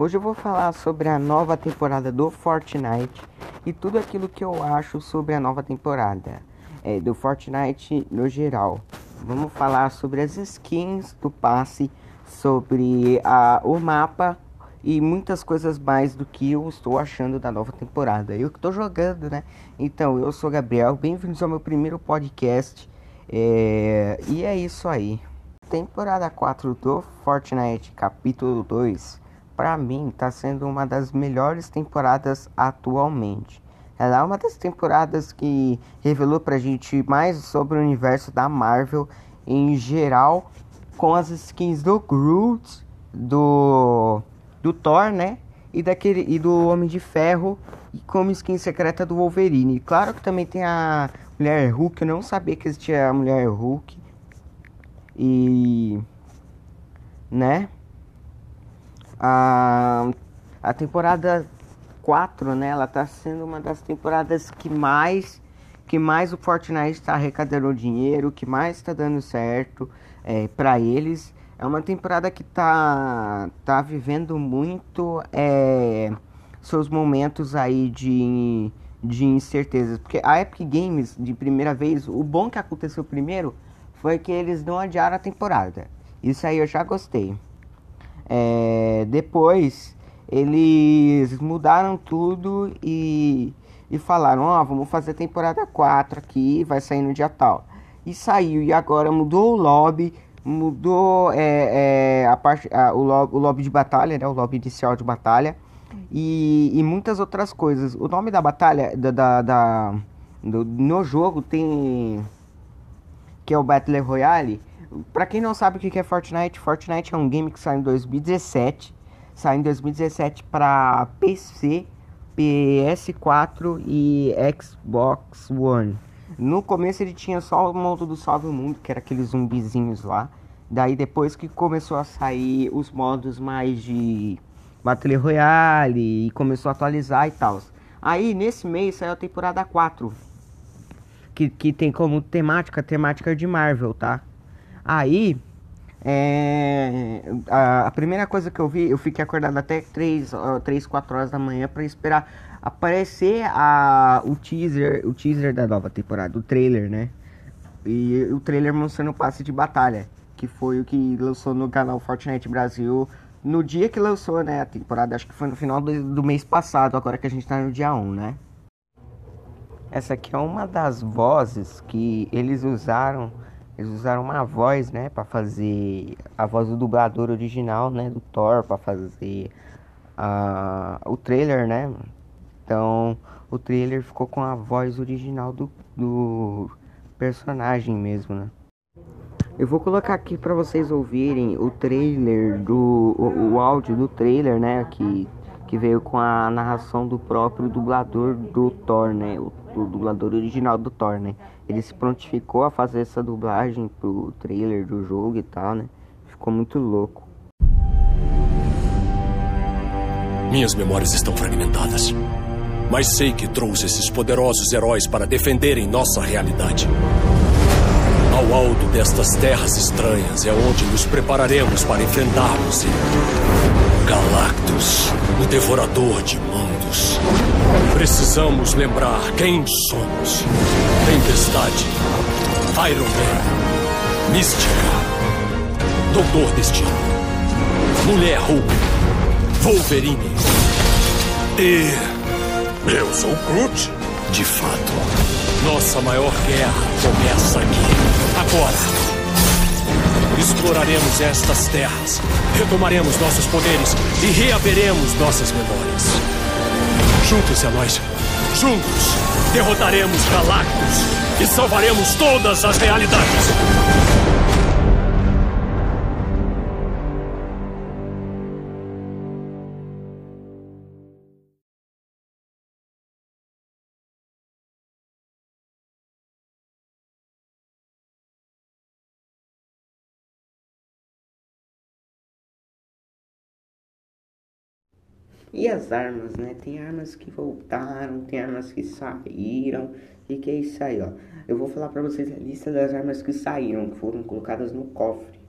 Hoje eu vou falar sobre a nova temporada do Fortnite e tudo aquilo que eu acho sobre a nova temporada é, do Fortnite no geral. Vamos falar sobre as skins do passe, sobre a, o mapa e muitas coisas mais do que eu estou achando da nova temporada. Eu que estou jogando, né? Então, eu sou Gabriel, bem-vindos ao meu primeiro podcast. É, e é isso aí. Temporada 4 do Fortnite, capítulo 2, para mim está sendo uma das melhores temporadas atualmente. Ela é uma das temporadas que revelou pra gente mais sobre o universo da Marvel em geral, com as skins do Groot, do do Thor, né? E daquele e do Homem de Ferro e como skin secreta do Wolverine. Claro que também tem a Mulher Hulk, eu não sabia que existia a Mulher Hulk. E né? A a temporada 4, né? Ela tá sendo uma das temporadas que mais que mais o Fortnite está arrecadando dinheiro, que mais está dando certo é, para eles. É uma temporada que tá tá vivendo muito é, seus momentos aí de de incertezas, porque a Epic Games de primeira vez, o bom que aconteceu primeiro foi que eles não adiaram a temporada. Isso aí eu já gostei. É, depois eles mudaram tudo e, e falaram, ó, oh, vamos fazer temporada 4 aqui, vai sair no dia tal. E saiu, e agora mudou o lobby, mudou é, é, a parte, a, o, lobby, o lobby de batalha, né, o lobby inicial de batalha, e, e muitas outras coisas. O nome da batalha, da, da, da do, no jogo tem, que é o Battle Royale, Pra quem não sabe o que é Fortnite, Fortnite é um game que saiu em 2017 saiu em 2017 para PC, PS4 e Xbox One. No começo ele tinha só o modo do Salve o Mundo, que era aqueles zumbizinhos lá. Daí depois que começou a sair os modos mais de Battle Royale e começou a atualizar e tal. Aí nesse mês saiu a temporada 4. Que, que tem como temática, temática de Marvel, tá? Aí é, a, a, primeira coisa que eu vi, eu fiquei acordado até 3, 3 4 horas da manhã para esperar aparecer a, o teaser, o teaser da nova temporada, o trailer, né? E o trailer mostrando o passe de batalha, que foi o que lançou no canal Fortnite Brasil no dia que lançou, né, a temporada, acho que foi no final do, do mês passado, agora que a gente tá no dia 1, né? Essa aqui é uma das vozes que eles usaram eles usaram uma voz, né, para fazer a voz do dublador original, né, do Thor, para fazer a, o trailer, né? Então, o trailer ficou com a voz original do, do personagem mesmo, né? Eu vou colocar aqui para vocês ouvirem o trailer do o, o, áudio do trailer, né, que que veio com a narração do próprio dublador do Thor, né, o, o dublador original do Thor, né? ele se prontificou a fazer essa dublagem pro trailer do jogo e tal, né? Ficou muito louco. Minhas memórias estão fragmentadas. Mas sei que trouxe esses poderosos heróis para defenderem nossa realidade. Ao alto destas terras estranhas é onde nos prepararemos para enfrentarmos ele. Galactus, o devorador de mundos. Precisamos lembrar quem somos. Tempestade, Iron Man, Mística, Doutor Destino, Mulher Hulk, Wolverine e... Eu sou Groot. De fato, nossa maior guerra começa aqui, agora. Exploraremos estas terras, retomaremos nossos poderes e reaveremos nossas memórias. Juntos, a nós Juntos, derrotaremos Galactus e salvaremos todas as realidades. E as armas, né? Tem armas que voltaram, tem armas que saíram. E que é isso aí, ó. Eu vou falar pra vocês a lista das armas que saíram, que foram colocadas no cofre.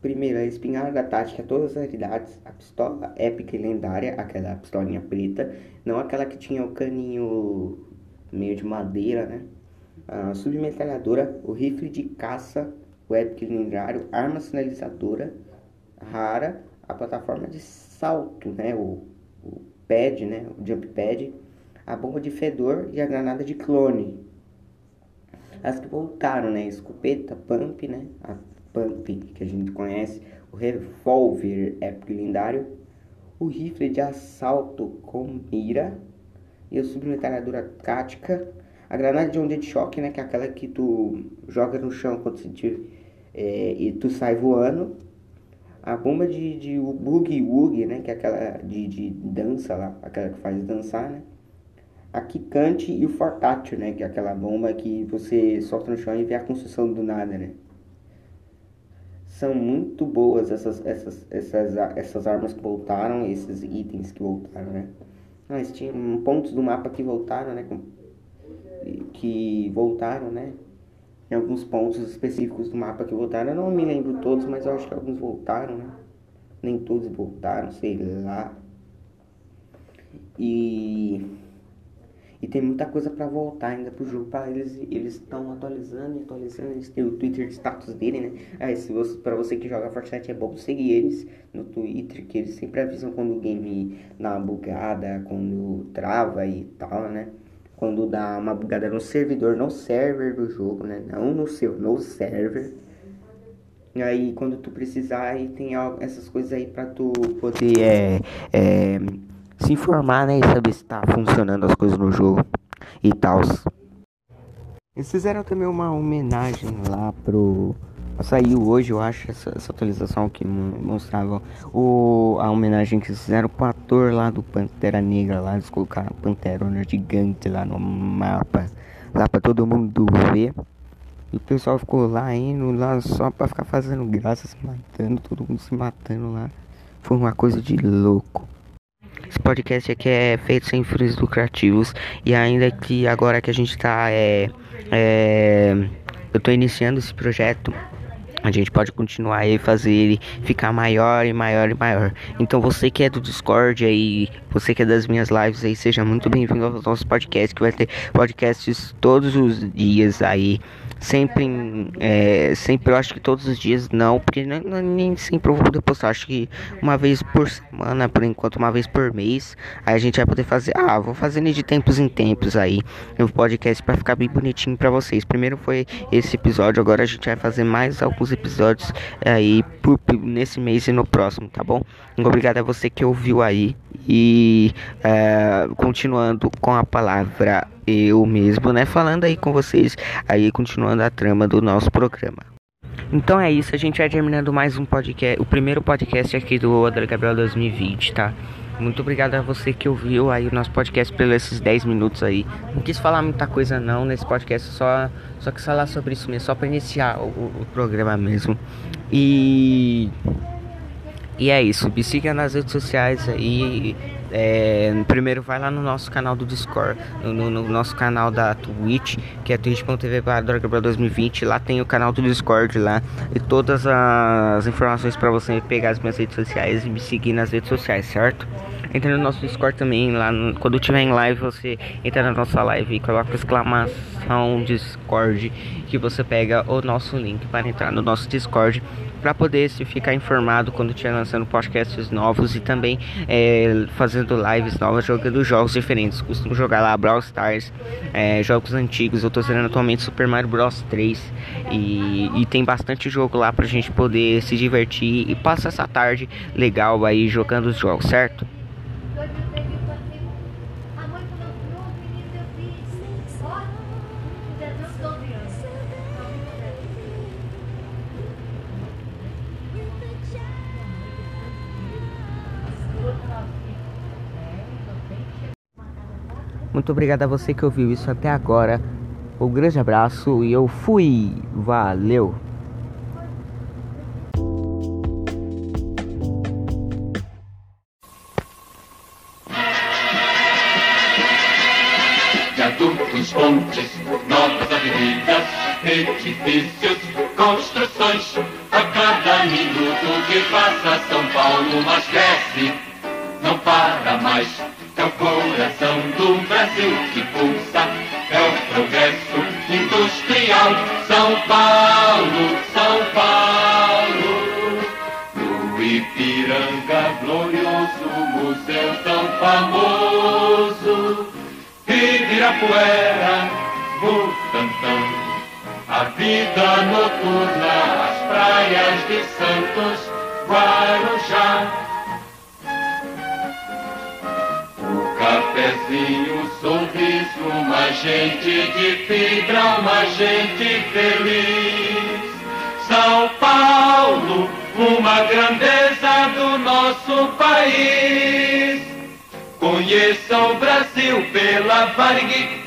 Primeiro, a espingarda tática, todas as idades. A pistola épica e lendária, aquela pistolinha preta. Não aquela que tinha o caninho meio de madeira, né? A submetralhadora, o rifle de caça, o épico e lendário, arma sinalizadora rara, a plataforma de salto, né? O, o pad, né? O jump pad, a bomba de fedor e a granada de clone. As que voltaram, né? Escopeta, pump, né? A pump que a gente conhece, o revólver épico lendário, o rifle de assalto com mira e a submetralhadora tática, a granada de onda de choque, né? Que é aquela que tu joga no chão quando você te, é, e tu sai voando. A bomba de, de boogie woogie, né? Que é aquela de, de dança lá, aquela que faz dançar, né? A Kikante e o Fortátil, né? Que é aquela bomba que você solta no chão e vê a construção do nada, né? São muito boas essas, essas, essas, essas armas que voltaram, esses itens que voltaram, né? Mas tinha pontos do mapa que voltaram, né? Que voltaram, né? Tem alguns pontos específicos do mapa que voltaram. Eu não me lembro todos, mas eu acho que alguns voltaram, né? Nem todos voltaram, sei lá. E e tem muita coisa para voltar ainda pro jogo. Pra eles eles estão atualizando e atualizando. Eles têm o Twitter de status dele, né? Aí, se você, pra você que joga Fortnite é bom seguir eles no Twitter, que eles sempre avisam quando o game dá uma bugada, quando trava e tal, né? Quando dá uma bugada no servidor, no server do jogo, né? Não no seu, no server. E aí, quando tu precisar, aí tem essas coisas aí pra tu poder é, é, se informar, né? E saber se tá funcionando as coisas no jogo e tal. Eles fizeram também uma homenagem lá pro. Saiu hoje, eu acho, essa, essa atualização que mostrava o, a homenagem que fizeram pro ator lá do Pantera Negra lá. Eles colocaram Pantera gigante lá no mapa, lá pra todo mundo ver. E o pessoal ficou lá indo lá só pra ficar fazendo graça, se matando, todo mundo se matando lá. Foi uma coisa de louco. Esse podcast aqui é feito sem fins lucrativos e ainda que agora que a gente tá é, é eu tô iniciando esse projeto a gente pode continuar aí fazer ele ficar maior e maior e maior. Então você que é do Discord aí, você que é das minhas lives aí, seja muito bem-vindo aos nossos podcasts, que vai ter podcasts todos os dias aí sempre, é, sempre eu acho que todos os dias não, porque não, nem sempre eu vou poder postar, acho que uma vez por semana, por enquanto, uma vez por mês, aí a gente vai poder fazer, ah, vou fazendo de tempos em tempos aí, no podcast para ficar bem bonitinho para vocês. Primeiro foi esse episódio, agora a gente vai fazer mais alguns episódios aí por, nesse mês e no próximo, tá bom? Obrigado a você que ouviu aí e é, continuando com a palavra eu mesmo, né, falando aí com vocês, aí continuando a trama do nosso programa. Então é isso, a gente vai terminando mais um podcast, o primeiro podcast aqui do Adler Gabriel 2020, tá? Muito obrigado a você que ouviu aí o nosso podcast pelos esses 10 minutos aí. Não quis falar muita coisa não nesse podcast, só só que falar sobre isso mesmo, só para iniciar o, o, programa mesmo. E e é isso, me siga nas redes sociais aí é, primeiro vai lá no nosso canal do Discord, no, no nosso canal da Twitch, que é twitch.tv 2020. Lá tem o canal do Discord lá e todas as informações para você pegar as minhas redes sociais e me seguir nas redes sociais, certo? Entra no nosso Discord também, lá no, quando tiver em live, você entra na nossa live e coloca exclamação Discord que você pega o nosso link para entrar no nosso Discord para poder se ficar informado quando estiver lançando podcasts novos e também é, fazendo lives novas, jogando jogos diferentes. Costumo jogar lá Brawl Stars, é, jogos antigos. Eu tô zerando atualmente Super Mario Bros 3 e, e tem bastante jogo lá pra gente poder se divertir e passar essa tarde legal aí jogando os jogos, certo? Muito obrigado a você que ouviu isso até agora. Um grande abraço e eu fui. Valeu! Viadutos, pontes, novas avenidas, edifícios, construções, a cada minuto que passa São Paulo mais cresce, não para mais. É o coração do Brasil que pulsa, é o progresso industrial. São Paulo, São Paulo, no Ipiranga glorioso, museu tão famoso, Ibirapuera, Butantã. A vida noturna, as praias de Santos, Guarujá. Cafezinho, o sorriso, uma gente de fibra, uma gente feliz. São Paulo, uma grandeza do nosso país. Conheça o Brasil pela Varig